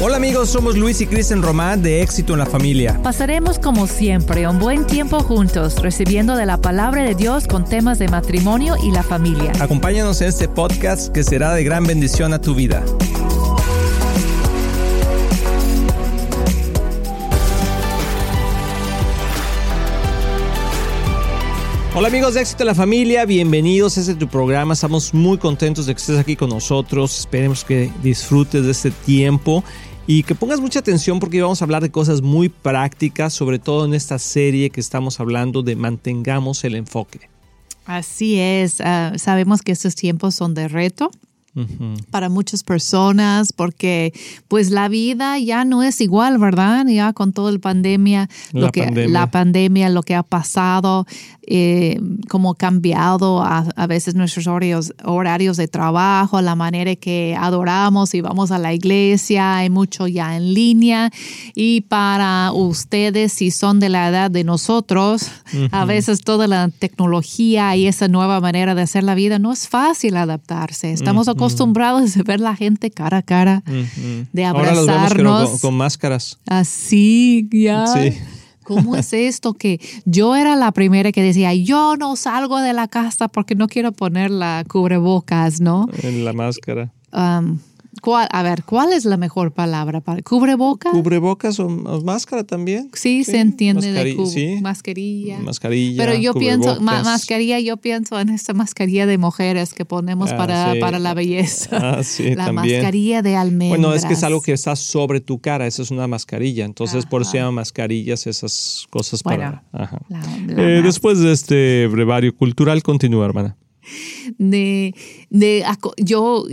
Hola amigos, somos Luis y Kristen Román de Éxito en la Familia. Pasaremos como siempre un buen tiempo juntos, recibiendo de la palabra de Dios con temas de matrimonio y la familia. Acompáñanos en este podcast que será de gran bendición a tu vida. Hola amigos de Éxito en la Familia, bienvenidos a este tu programa. Estamos muy contentos de que estés aquí con nosotros. Esperemos que disfrutes de este tiempo y que pongas mucha atención porque vamos a hablar de cosas muy prácticas, sobre todo en esta serie que estamos hablando de mantengamos el enfoque. Así es, ah, sabemos que estos tiempos son de reto, para muchas personas porque pues la vida ya no es igual, ¿verdad? Ya con toda la pandemia, lo que la pandemia, lo que ha pasado, eh, como cambiado a, a, veces nuestros horarios, horarios de trabajo, la manera que adoramos y vamos a la iglesia, hay mucho ya en línea. Y para ustedes si son de la edad de nosotros, a veces toda la tecnología y esa nueva manera de hacer la vida no es fácil adaptarse. Estamos acostumbrados a ver la gente cara a cara, de abrazarnos. Ahora los vemos con, máscaras. Así, ya. Sí. ¿Cómo es esto que yo era la primera que decía, yo no salgo de la casa porque no quiero poner la cubrebocas, ¿no? En la máscara. Um, a ver, ¿cuál es la mejor palabra? para ¿Cubrebocas? ¿Cubrebocas o, máscara también? Sí, se entiende de mascarilla. Mascarilla. Pero yo pienso, mascarilla, yo pienso en esta mascarilla de mujeres que ponemos ah, para, para la belleza. Ah, sí, la mascarilla de almendras. Bueno, es que es algo que está sobre tu cara, eso es una mascarilla. Entonces, por eso se llaman mascarillas esas cosas para. Ajá. Eh, después de este brevario cultural, continúa, hermana de, de yo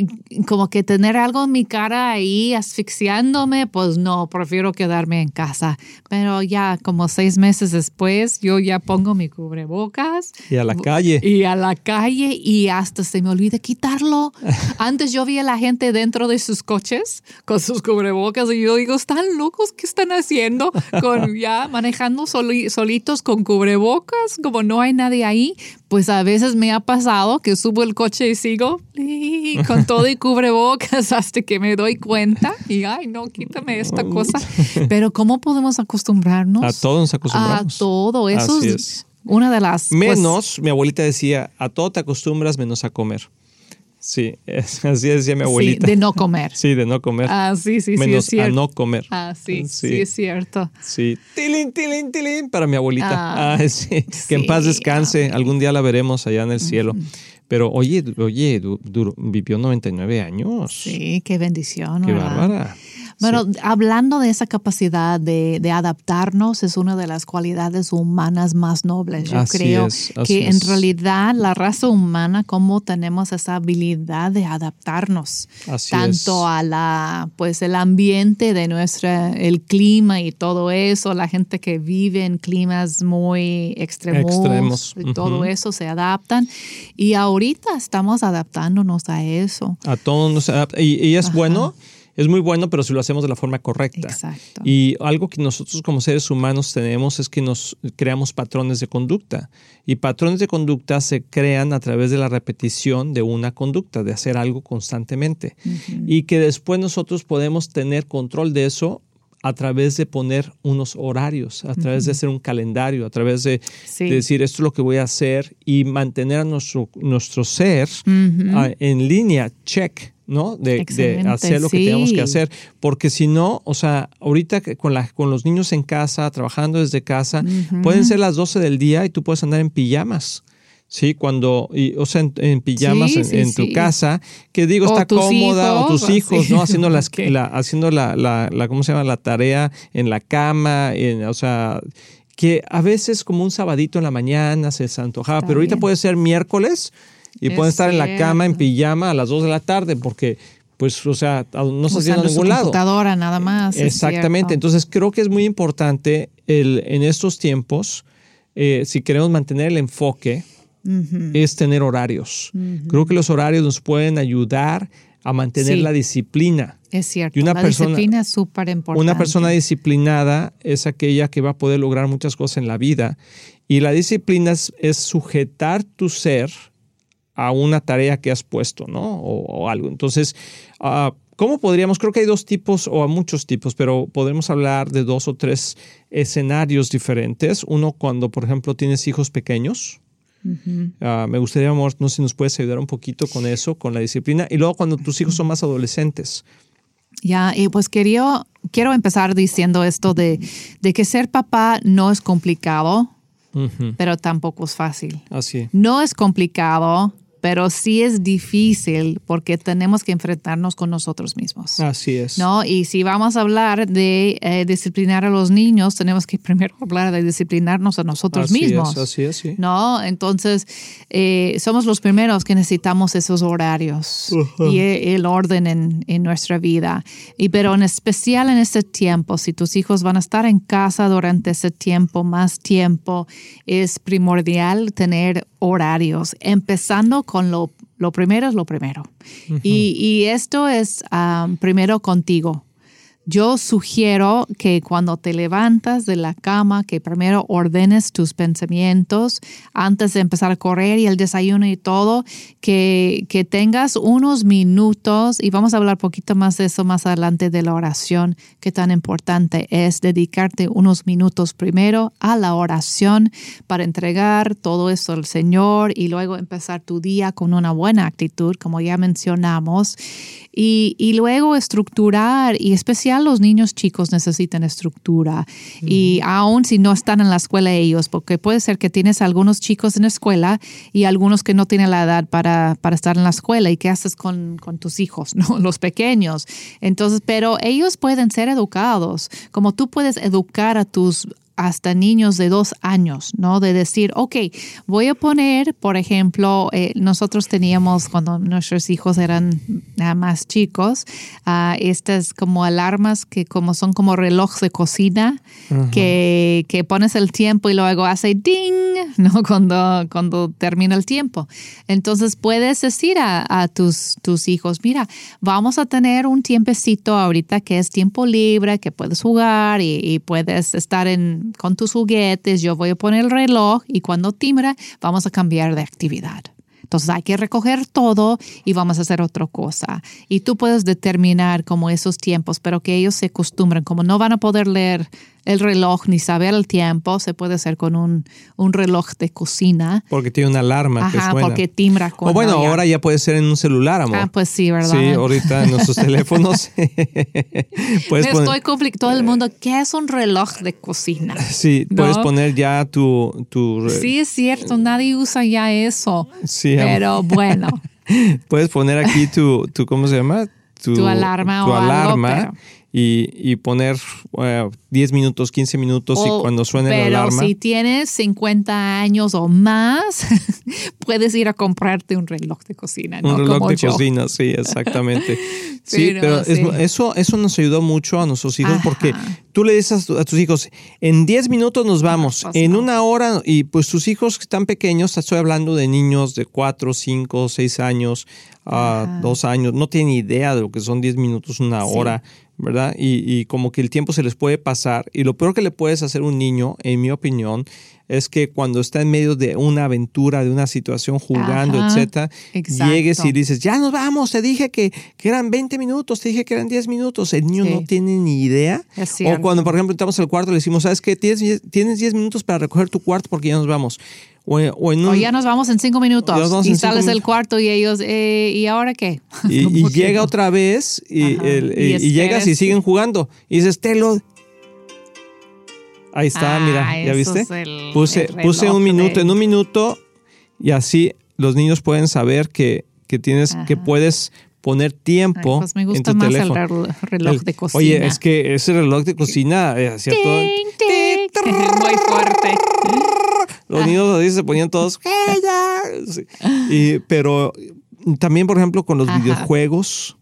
como que tener algo en mi cara ahí asfixiándome, pues no, prefiero quedarme en casa. Pero ya como seis meses después, yo ya pongo mi cubrebocas. Y a la calle. Y a la calle y hasta se me olvida quitarlo. Antes yo vi a la gente dentro de sus coches con sus cubrebocas y yo digo, ¿están locos? ¿Qué están haciendo? Con ya manejando solitos con cubrebocas, como no hay nadie ahí. Pues a veces me ha pasado que subo el coche y sigo con todo y cubrebocas hasta que me doy cuenta y, ay, no, quítame esta cosa. Pero ¿cómo podemos acostumbrarnos? A todos nos acostumbramos. A todo. Eso es, una de las... Pues, menos, mi abuelita decía, a todo te acostumbras menos a comer. Sí, así decía mi abuelita. Sí, de no comer. Sí, de no comer. Ah, sí, sí, Menos sí. a no comer. Ah, sí, sí, es cierto. Sí. Tilín, tilín, tilín para mi abuelita. Ah, ah sí. Que en paz descanse. Algún día la veremos allá en el cielo. Pero oye, oye, vivió 99 años. Sí, qué bendición. Qué bárbara. Bueno, hablando de esa capacidad de, adaptarnos, es una de las cualidades humanas más nobles. Yo creo que en realidad la raza humana, cómo tenemos esa habilidad de adaptarnos tanto a la, pues el ambiente de nuestra, el clima y todo eso, la gente que vive en climas muy extremos, extremos. todo eso se adaptan. Y ahorita estamos adaptándonos a eso. A todos nos adapta. Y, es bueno es muy bueno, pero si lo hacemos de la forma correcta. Exacto. Y algo que nosotros como seres humanos tenemos es que nos creamos patrones de conducta. Y patrones de conducta se crean a través de la repetición de una conducta, de hacer algo constantemente. Y que después nosotros podemos tener control de eso a través de poner unos horarios, a través de hacer un calendario, a través de, decir esto es lo que voy a hacer y mantener a nuestro, nuestro ser ah, en línea, check, ¿no? De, hacer lo que tenemos que hacer. Porque si no, o sea, ahorita con, la, con los niños en casa, trabajando desde casa, pueden ser las 12 del día y tú puedes andar en pijamas. Sí, cuando, o sea, en, pijamas en, tu casa, que digo, está cómoda, o tus hijos, ¿no? Haciendo, las, la, haciendo la, la, ¿cómo se llama? La tarea en la cama, o sea, que a veces como un sabadito en la mañana se antojaba, pero ahorita puede ser miércoles y pueden estar en la cama en pijama a las 2 de la tarde porque pues, o sea, no se haciendo a ningún lado. computadora nada más. Exactamente. Entonces, creo que es muy importante el, en estos tiempos, eh, si queremos mantener el enfoque, es tener horarios. Creo que los horarios nos pueden ayudar a mantener la disciplina. Es cierto. una la disciplina es súper importante. Una persona disciplinada es aquella que va a poder lograr muchas cosas en la vida. Y la disciplina es, sujetar tu ser a una tarea que has puesto, ¿no? O, algo. Entonces, ah, ¿Cómo podríamos, creo que hay dos tipos o muchos tipos, pero podemos hablar de dos o tres escenarios diferentes. Uno cuando, por ejemplo, tienes hijos pequeños. Ah, me gustaría, amor, no sé si nos puedes ayudar un poquito con eso, con la disciplina. Y luego cuando tus hijos son más adolescentes. Ya, y pues quería, quiero empezar diciendo esto de, de que ser papá no es complicado, pero tampoco es fácil. Así. No es complicado, pero sí es difícil porque tenemos que enfrentarnos con nosotros mismos. Así es. ¿no? Y si vamos a hablar de eh, disciplinar a los niños, tenemos que primero hablar de disciplinarnos a nosotros mismos. así es, sí. ¿no? Entonces, eh, somos los primeros que necesitamos esos horarios y e, el orden en, en, nuestra vida. Y, pero en especial en este tiempo, si tus hijos van a estar en casa durante ese tiempo, más tiempo, es primordial tener horarios, empezando con lo, lo primero es lo primero. y, y, esto es ah, primero contigo. Yo sugiero que cuando te levantas de la cama, que primero ordenes tus pensamientos antes de empezar a correr y el desayuno y todo, que, que tengas unos minutos, y vamos a hablar poquito más de eso más adelante de la oración, que tan importante es dedicarte unos minutos primero a la oración para entregar todo eso al Señor y luego empezar tu día con una buena actitud, como ya mencionamos, y, y luego estructurar y especialmente los niños chicos necesitan estructura y aún si no están en la escuela ellos, porque puede ser que tienes algunos chicos en la escuela y algunos que no tienen la edad para, para estar en la escuela y qué haces con, con tus hijos, ¿no? los pequeños. Entonces, pero ellos pueden ser educados, como tú puedes educar a tus hasta niños de dos años, ¿no? De decir, ok, voy a poner, por ejemplo, eh, nosotros teníamos cuando nuestros hijos eran más chicos, uh, estas como alarmas que como son como relojes de cocina, que, que, pones el tiempo y luego hace ding, ¿no? Cuando, cuando termina el tiempo. Entonces puedes decir a, tus, tus hijos, mira, vamos a tener un tiempecito ahorita que es tiempo libre, que puedes jugar y puedes estar en con tus juguetes, yo voy a poner el reloj y cuando timbra vamos a cambiar de actividad. Entonces hay que recoger todo y vamos a hacer otra cosa. Y tú puedes determinar como esos tiempos, pero que ellos se acostumbren, como no van a poder leer el reloj ni saber el tiempo, se puede hacer con un, un reloj de cocina. Porque tiene una alarma que suena. porque timbra con O bueno, ahora ya puede ser en un celular, amor. Ah, pues sí, ¿verdad? Sí, ahorita en nuestros teléfonos. puedes Me estoy complicando todo el mundo. ¿Qué es un reloj de cocina? Sí, puedes poner ya tu, tu... Sí, es cierto, nadie usa ya eso. Sí, pero bueno. puedes poner aquí tu, tu ¿cómo se llama? Tu, alarma tu o alarma algo, y, y, poner 10 minutos, 15 minutos y cuando suene la alarma. Pero si tienes 50 años o más, puedes ir a comprarte un reloj de cocina. Un reloj de cocina, sí, exactamente. sí, pero, eso, eso nos ayudó mucho a nuestros hijos porque tú le dices a, tus hijos, en 10 minutos nos vamos, pues en una hora, y pues tus hijos están pequeños, estoy hablando de niños de 4, 5, 6 años, a 2 años, no tienen idea de lo que son 10 minutos, una hora. ¿Verdad? Y, y, como que el tiempo se les puede pasar. Y lo peor que le puedes hacer a un niño, en mi opinión, es que cuando está en medio de una aventura, de una situación jugando, etcétera, llegues y dices, ya nos vamos, te dije que, que, eran 20 minutos, te dije que eran 10 minutos. El niño no tiene ni idea. O cuando, por ejemplo, entramos al cuarto, le decimos, ¿sabes qué? Tienes, tienes 10 minutos para recoger tu cuarto porque ya nos vamos. O, ya nos vamos en cinco minutos. Y sales del cuarto y ellos, eh, ¿y ahora qué? Y, llega otra vez y, y, llegas y siguen jugando. Y dices, te lo... Ahí está, mira, ah, ¿ya viste? puse puse un minuto, en un minuto y así los niños pueden saber que, que tienes, que puedes poner tiempo pues me gusta más el reloj de cocina. Oye, es que ese reloj de cocina eh, hacía todo... Muy fuerte. Los niños se ponían todos. y, pero también, por ejemplo, con los videojuegos.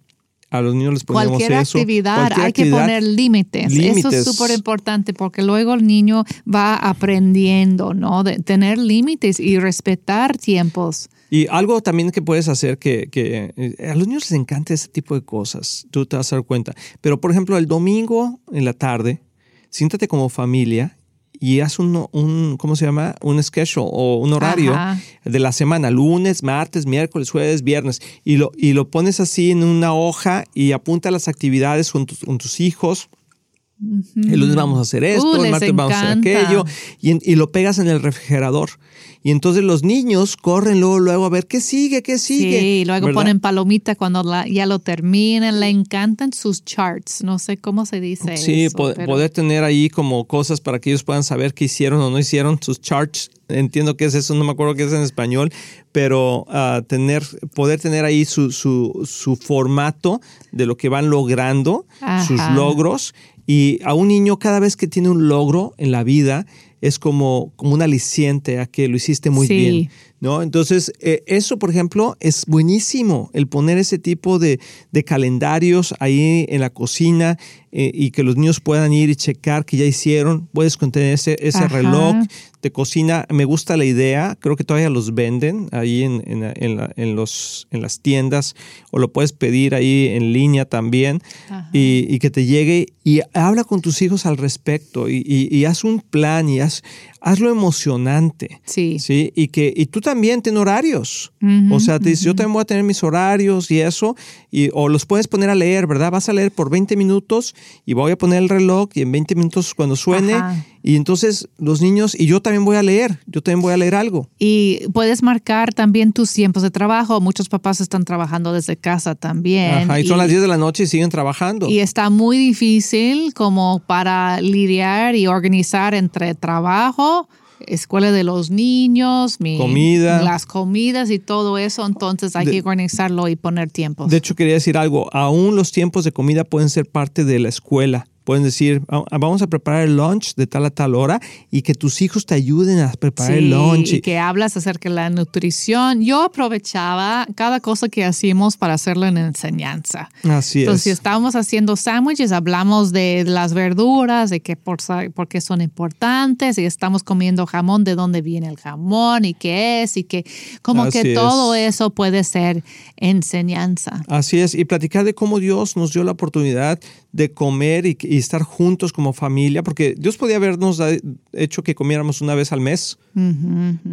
A los niños les ponemos cualquier eso. Actividad, hay que poner límites. Eso es súper importante porque luego el niño va aprendiendo, ¿no? De tener límites y respetar tiempos. Y algo también que puedes hacer que, que, eh, a los niños les encanta ese tipo de cosas, tú te vas a dar cuenta. Pero, por ejemplo, el domingo en la tarde, siéntate como familia y haz un, un ¿cómo se llama? Un schedule o un horario de la semana, lunes, martes, miércoles, jueves, viernes, y lo, y lo pones así en una hoja y apunta las actividades con tus hijos el lunes vamos a hacer esto, Uh, el martes vamos a hacer encanta. aquello, y, y lo pegas en el refrigerador. Y entonces los niños corren luego, luego a ver qué sigue, qué sigue. Sí, y luego ¿verdad? ponen palomita cuando la- ya lo terminan. Le encantan sus charts. No sé cómo se dice Sí, eso. po- pero- poder tener ahí como cosas para que ellos puedan saber qué hicieron o no hicieron, sus charts. Entiendo que es eso, no me acuerdo qué es en español, pero ah, tener, poder tener ahí su, su, su formato de lo que van logrando, sus Ajá. logros. Y a un niño cada vez que tiene un logro en la vida es como, como un aliciente a que lo hiciste muy Sí. bien. ¿No? Entonces, eh, eso, por ejemplo, es buenísimo, el poner ese tipo de, de calendarios ahí en la cocina eh, y que los niños puedan ir y checar que ya hicieron. Puedes contener ese, ese reloj de cocina. Me gusta la idea, creo que todavía los venden ahí en, en, en la- en los, en las tiendas o lo puedes pedir ahí en línea también y, y que te llegue y habla con tus hijos al respecto y, y- y haz un plan y haz, hazlo emocionante. Sí. Sí, y que y tú también ten horarios. O sea, te dices, yo también voy a tener mis horarios y eso, y, o los puedes poner a leer, ¿verdad? Vas a leer por 20 minutos y voy a poner el reloj y en 20 minutos cuando suene, Ajá. Y entonces los niños, y yo también voy a leer, yo también voy a leer algo. Y puedes marcar también tus tiempos de trabajo. Muchos papás están trabajando desde casa también. Ajá, y son las 10 de la noche y siguen trabajando. Y está muy difícil como para lidiar y organizar entre trabajo, escuela de los niños, mi- Comida. las comidas y todo eso. Entonces hay De- que organizarlo y poner tiempos. De hecho, quería decir algo. Aún los tiempos de comida pueden ser parte de la escuela. Pueden decir, "Ah, vamos a preparar el lunch de tal a tal hora y que tus hijos te ayuden a preparar el Sí, lunch. y que hablas acerca de la nutrición. Yo aprovechaba cada cosa que hacíamos para hacerlo en enseñanza. Así Entonces, si es. estábamos haciendo sándwiches, hablamos de las verduras, de qué por, por qué son importantes, y estamos comiendo jamón, de dónde viene el jamón y qué es, y que como Así que es. todo eso puede ser enseñanza. Así es, y platicar de cómo Dios nos dio la oportunidad de comer y, y estar juntos como familia, porque Dios podía habernos hecho que comiéramos una vez al mes,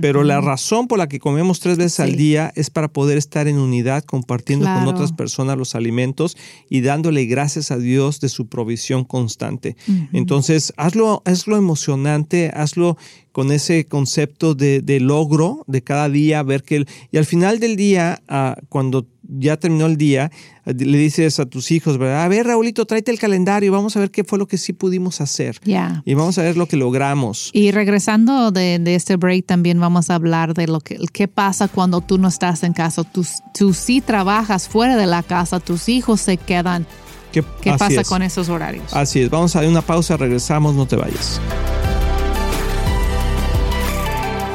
pero la razón por la que comemos tres veces al día es para poder estar en unidad, compartiendo con otras personas los alimentos y dándole gracias a Dios de su provisión constante. Entonces, hazlo, hazlo emocionante, hazlo con ese concepto de, de logro de cada día, ver que... el- y al final del día, ah, cuando ya terminó el día, le dices a tus hijos, ¿verdad? A ver, Raulito, tráete el calendario, vamos a ver qué fue lo que sí pudimos hacer. Ya. Y vamos a ver lo que logramos. Y regresando de, de este break, también vamos a hablar de lo que qué pasa cuando tú no estás en casa. Tú, tú sí trabajas fuera de la casa, tus hijos se quedan. ¿Qué, ¿Qué pasa es. con esos horarios? Así es, vamos a dar una pausa, regresamos, no te vayas.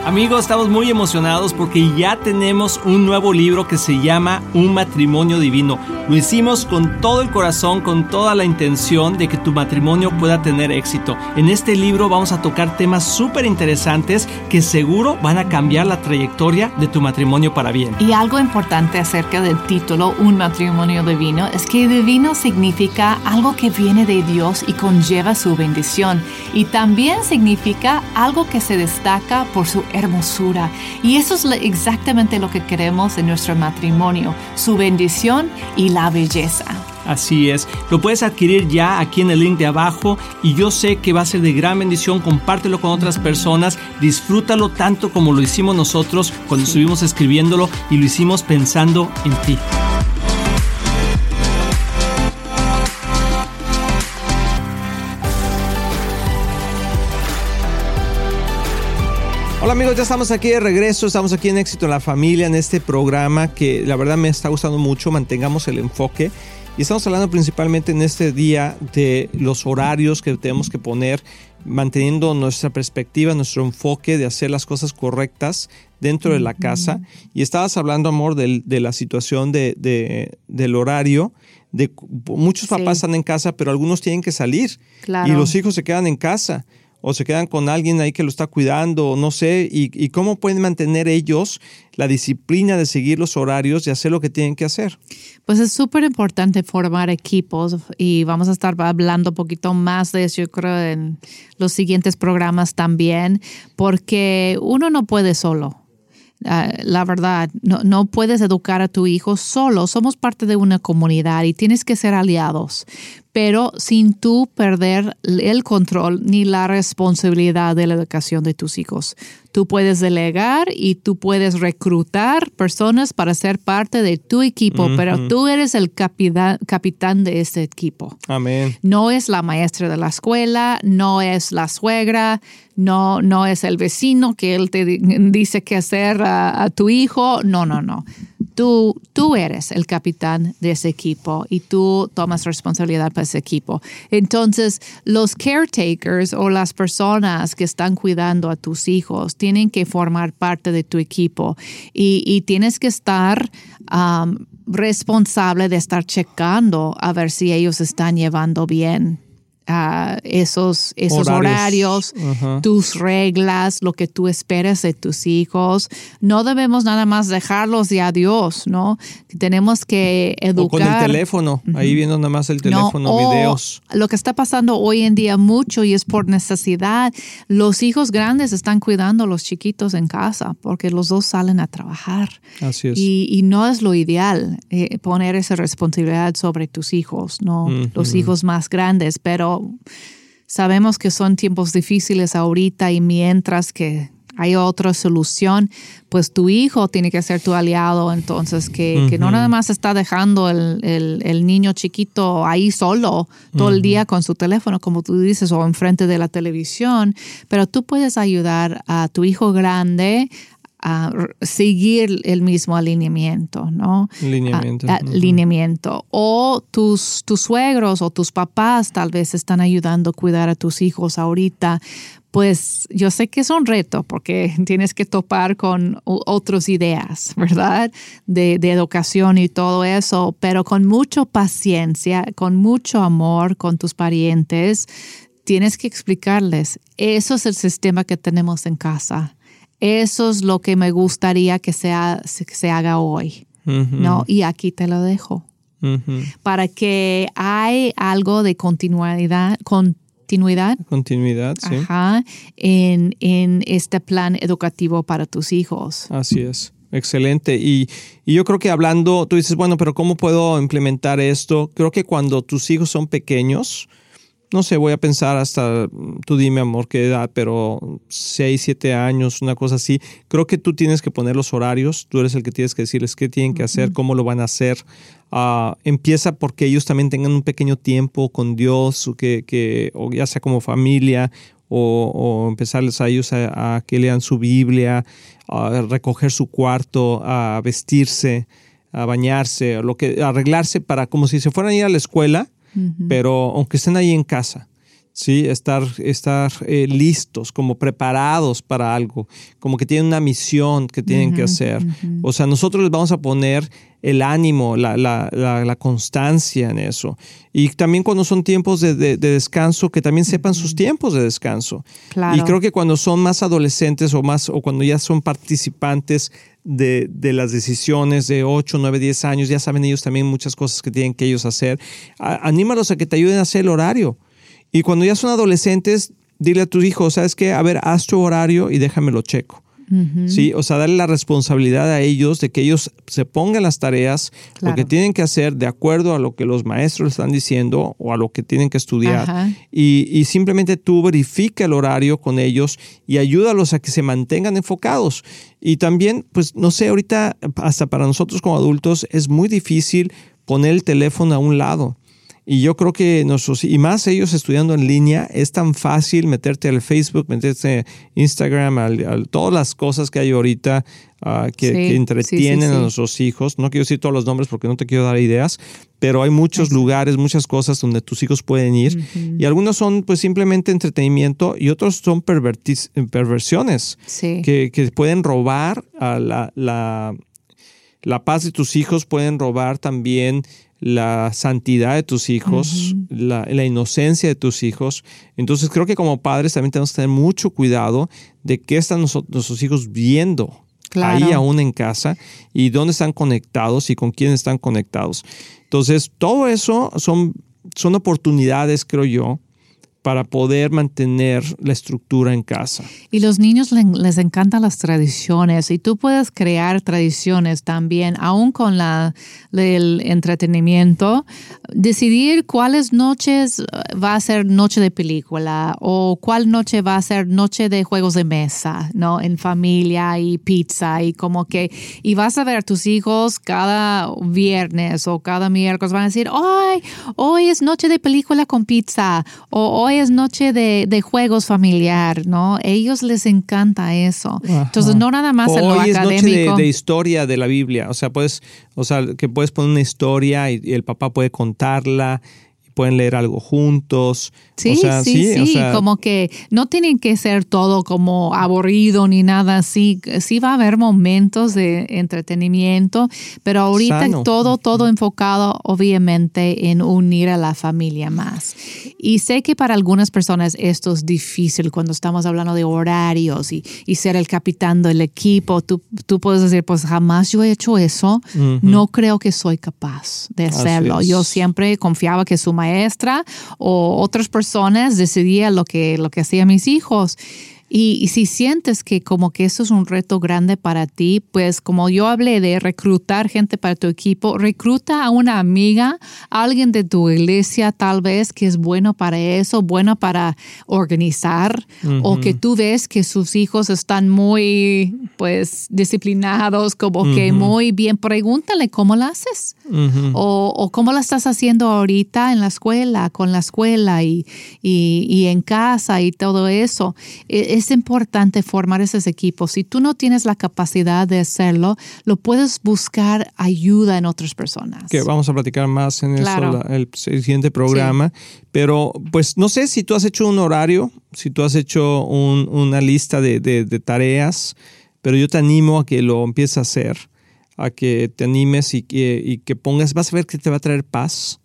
Amigos, estamos muy emocionados porque ya tenemos un nuevo libro que se llama Un matrimonio divino. Lo hicimos con todo el corazón, con toda la intención de que tu matrimonio pueda tener éxito. En este libro vamos a tocar temas súper interesantes que seguro van a cambiar la trayectoria de tu matrimonio para bien. Y algo importante acerca del título Un matrimonio divino es que divino significa algo que viene de Dios y conlleva su bendición. Y también significa algo que se destaca por su hermosura. Y eso es exactamente lo que queremos en nuestro matrimonio, su bendición y la belleza. Así es, lo puedes adquirir ya aquí en el link de abajo y yo sé que va a ser de gran bendición, compártelo con otras personas, disfrútalo tanto como lo hicimos nosotros cuando estuvimos escribiéndolo y lo hicimos pensando en ti. Amigos, ya estamos aquí de regreso, estamos aquí en Éxito en la Familia, en este programa que la verdad me está gustando mucho, mantengamos el enfoque. Y estamos hablando principalmente en este día de los horarios que tenemos que poner, manteniendo nuestra perspectiva, nuestro enfoque de hacer las cosas correctas dentro de la casa. Y estabas hablando, amor, de, la situación de, de- del horario. De, muchos papás Sí. están en casa, pero algunos tienen que salir. Claro. Y los hijos se quedan en casa. O se quedan con alguien ahí que lo está cuidando, no sé, y, cómo pueden mantener ellos la disciplina de seguir los horarios y hacer lo que tienen que hacer. Pues es súper importante formar equipos y vamos a estar hablando un poquito más de eso, yo creo, en los siguientes programas también, porque uno no puede solo. Ah, la verdad, no, puedes educar a tu hijo solo. Somos parte de una comunidad y tienes que ser aliados pero sin tú perder el control ni la responsabilidad de la educación de tus hijos. Tú puedes delegar y tú puedes reclutar personas para ser parte de tu equipo, pero tú eres el capitán, de ese equipo. Amén. No es la maestra de la escuela, no es la suegra, no, no es el vecino que él te dice qué hacer a, a tu hijo. No, no, no. Tú, tú eres el capitán de ese equipo y tú tomas responsabilidad para ese equipo. Entonces, los caretakers o las personas que están cuidando a tus hijos tienen que formar parte de tu equipo y, tienes que estar responsable de estar checando a ver si ellos están llevando bien esos, esos horarios, tus reglas, lo que tú esperas de tus hijos. No debemos nada más dejarlos de adiós, ¿no? Tenemos que educar. O con el teléfono, ahí viendo nada más el teléfono, videos. Lo que está pasando hoy en día mucho y es por necesidad, los hijos grandes están cuidando a los chiquitos en casa porque los dos salen a trabajar. Así es. Y, no es lo ideal eh, poner esa responsabilidad sobre tus hijos, ¿no? Los hijos más grandes, pero sabemos que son tiempos difíciles ahorita y mientras que hay otra solución, pues tu hijo tiene que ser tu aliado, entonces que, no nada más está dejando el, niño chiquito ahí solo todo el día con su teléfono, como tú dices, o enfrente de la televisión, pero tú puedes ayudar a tu hijo grande a seguir el mismo alineamiento, ¿no? Lineamiento. O tus, tus suegros o tus papás tal vez están ayudando a cuidar a tus hijos ahorita. Pues yo sé que es un reto porque tienes que topar con otras ideas, ¿verdad? De, de educación y todo eso, pero con mucha paciencia, con mucho amor con tus parientes, tienes que explicarles, eso es el sistema que tenemos en casa eso es lo que me gustaría que, sea, se haga hoy. ¿no? Y aquí te lo dejo. Para que hay algo de continuidad, continuidad. Continuidad, sí. en, en este plan educativo para tus hijos. Así es. Excelente. Y, y, yo creo que hablando, tú dices, bueno, pero ¿cómo puedo implementar esto? Creo que cuando tus hijos son pequeños, no sé, voy a pensar hasta, tú dime amor qué edad, pero 6, 7 años, una cosa así. Creo que tú tienes que poner los horarios, tú eres el que tienes que decirles qué tienen que hacer, cómo lo van a hacer. Ah, empieza porque ellos también tengan un pequeño tiempo con Dios, que, que o ya sea como familia, o, empezarles a ellos a, que lean su Biblia, a recoger su cuarto, a vestirse, a bañarse, a lo que, a arreglarse para como si se fueran a ir a la escuela pero aunque estén ahí en casa, ¿sí? estar, estar eh, listos, como preparados para algo, como que tienen una misión que tienen que hacer. O sea, nosotros les vamos a poner el ánimo, la, la, la, constancia en eso. Y también cuando son tiempos de, de, descanso, que también sepan sus tiempos de descanso. Y creo que cuando son más adolescentes o, más, o cuando ya son participantes de, de, las decisiones de 8, 9, 10 años, ya saben ellos también muchas cosas que tienen que ellos hacer. anímalos a que te ayuden a hacer el horario. Y cuando ya son adolescentes, dile a tus hijos, ¿sabes qué? A ver, haz tu horario y déjamelo checo. Sí, o sea, darle la responsabilidad a ellos de que ellos se pongan las tareas, lo que tienen que hacer de acuerdo a lo que los maestros están diciendo o a lo que tienen que estudiar. Y, y, simplemente tú verifica el horario con ellos y ayúdalos a que se mantengan enfocados. Y también, pues, no sé, ahorita hasta para nosotros como adultos es muy difícil poner el teléfono a un lado. Y yo creo que nosotros, y más ellos estudiando en línea, es tan fácil meterte al Facebook, meterte a Instagram, a, todas las cosas que hay ahorita ah, que, entretienen a nuestros hijos. No quiero decir todos los nombres porque no te quiero dar ideas, pero hay muchos lugares, muchas cosas donde tus hijos pueden ir. Y algunos son pues simplemente entretenimiento y otros son perversiones que, que, pueden robar a la, la, la paz de tus hijos, pueden robar también la santidad de tus hijos, la, inocencia de tus hijos. Entonces creo que como padres también tenemos que tener mucho cuidado de qué están nuestros hijos viendo ahí aún en casa y dónde están conectados y con quién están conectados. Entonces todo eso son, son oportunidades, creo yo, para poder mantener la estructura en casa. Y los niños les, encantan las tradiciones y tú puedes crear tradiciones también, aún con la, el entretenimiento, decidir cuáles noches uh, va a ser noche de película o cuál noche va a ser noche de juegos de mesa, ¿no? En familia y pizza y como que, y vas a ver a tus hijos cada viernes o cada miércoles, van a decir, hoy, hoy es noche de película con pizza o hoy es noche de, juegos familiar, ¿no? Ellos les encanta eso. Entonces, no nada más en lo Hoy es noche de, historia de la Biblia. O sea, puedes, o sea, que puedes poner una historia y el papá puede contarla pueden leer algo juntos. Sí, sí, sí, como que no tienen que ser todo como aburrido ni nada así. Sí va a haber momentos de entretenimiento, pero ahorita todo, todo enfocado obviamente en unir a la familia más. Y sé que para algunas personas esto es difícil cuando estamos hablando de horarios y, ser el capitán del equipo. Tú, tú puedes decir, pues jamás yo he hecho eso. No creo que soy capaz de hacerlo. Yo siempre confiaba que su maestra o otras personas decidían lo que, lo que hacían mis hijos. Y, si sientes que como que eso es un reto grande para ti, pues como yo hablé de reclutar gente para tu equipo, recluta a una amiga, alguien de tu iglesia tal vez que es bueno para eso, bueno para organizar, o que tú ves que sus hijos están muy pues disciplinados, como que muy bien, pregúntale cómo lo haces. O, cómo lo estás haciendo ahorita en la escuela, con la escuela y, y, en casa y todo eso. E, es importante formar esos equipos. Si tú no tienes la capacidad de hacerlo, lo puedes buscar ayuda en otras personas. Que vamos a platicar más en eso el siguiente programa. Pero pues no sé si tú has hecho un horario, si tú has hecho una lista de, tareas, pero yo te animo a que lo empieces a hacer, a que te animes y que, y que pongas, vas a ver que te va a traer paz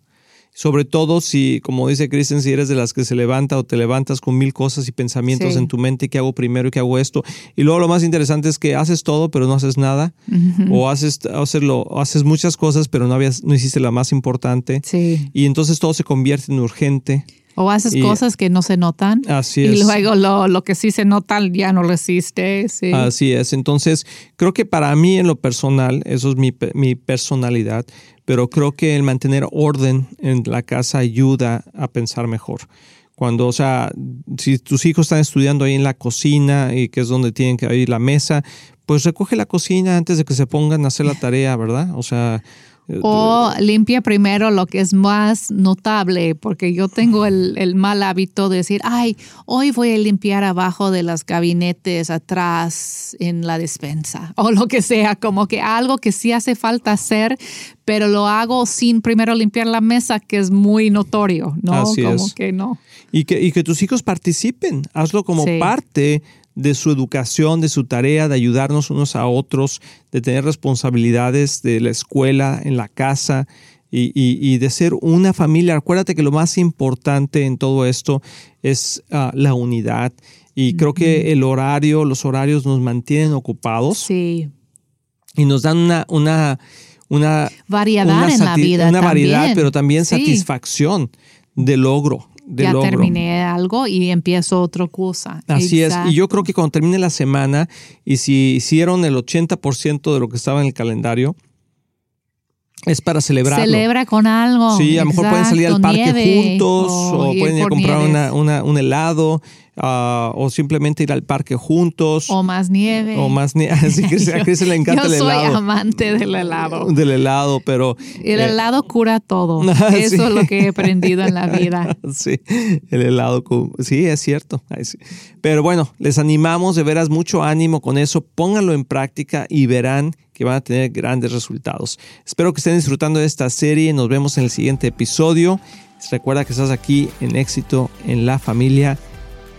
sobre todo si, como dice Kristen, si eres de las que se levanta o te levantas con mil cosas y pensamientos en tu mente, ¿qué hago primero y qué hago esto? Y luego lo más interesante es que haces todo, pero no haces nada. O haces, haces muchas cosas, pero no, habías, no hiciste la más importante. Y entonces todo se convierte en urgente. O haces cosas que no se notan. Así es. Y luego lo, lo, que sí se nota ya no lo hiciste. Así es. Entonces, creo que para mí en lo personal, eso es mi, mi personalidad, pero creo que el mantener orden en la casa ayuda a pensar mejor. Cuando, o sea, si tus hijos están estudiando ahí en la cocina y que es donde tienen que ir la mesa, pues recoge la cocina antes de que se pongan a hacer la tarea, ¿verdad? O sea, o limpia primero lo que es más notable, porque yo tengo el, mal hábito de decir, ay, hoy voy a limpiar abajo de los gabinetes atrás en la despensa, o lo que sea, como que algo que sí hace falta hacer, pero lo hago sin primero limpiar la mesa, que es muy notorio, ¿no? como que no. Y que, y que tus hijos participen, hazlo como parte de su educación, de su tarea, de ayudarnos unos a otros, de tener responsabilidades de la escuela, en la casa y, de ser una familia. Acuérdate que lo más importante en todo esto es ah, la unidad. Y creo que el horario, los horarios nos mantienen ocupados. Sí. Y nos dan una, una, una variedad en la vida. Una variedad, pero también satisfacción de logro ya terminé algo y empiezo otra cosa. Así es. Y yo creo que cuando termine la semana y si hicieron el 80% de lo que estaba en el calendario, es para celebrar. Celebra con algo. Sí, a lo mejor pueden salir al parque juntos o, pueden ir a comprar una, un helado Ah, o simplemente ir al parque juntos. O más nieve. O más nieve. Así que a Chris le encanta el helado. Yo soy amante del helado. Del helado, pero... El eh, helado cura todo. Eso es lo que he aprendido en la vida. sí, el helado, sí, es cierto. Pero bueno, les animamos, de veras, mucho ánimo con eso. Pónganlo en práctica y verán que van a tener grandes resultados. Espero que estén disfrutando de esta serie. Nos vemos en el siguiente episodio. Recuerda que estás aquí en éxito en la familia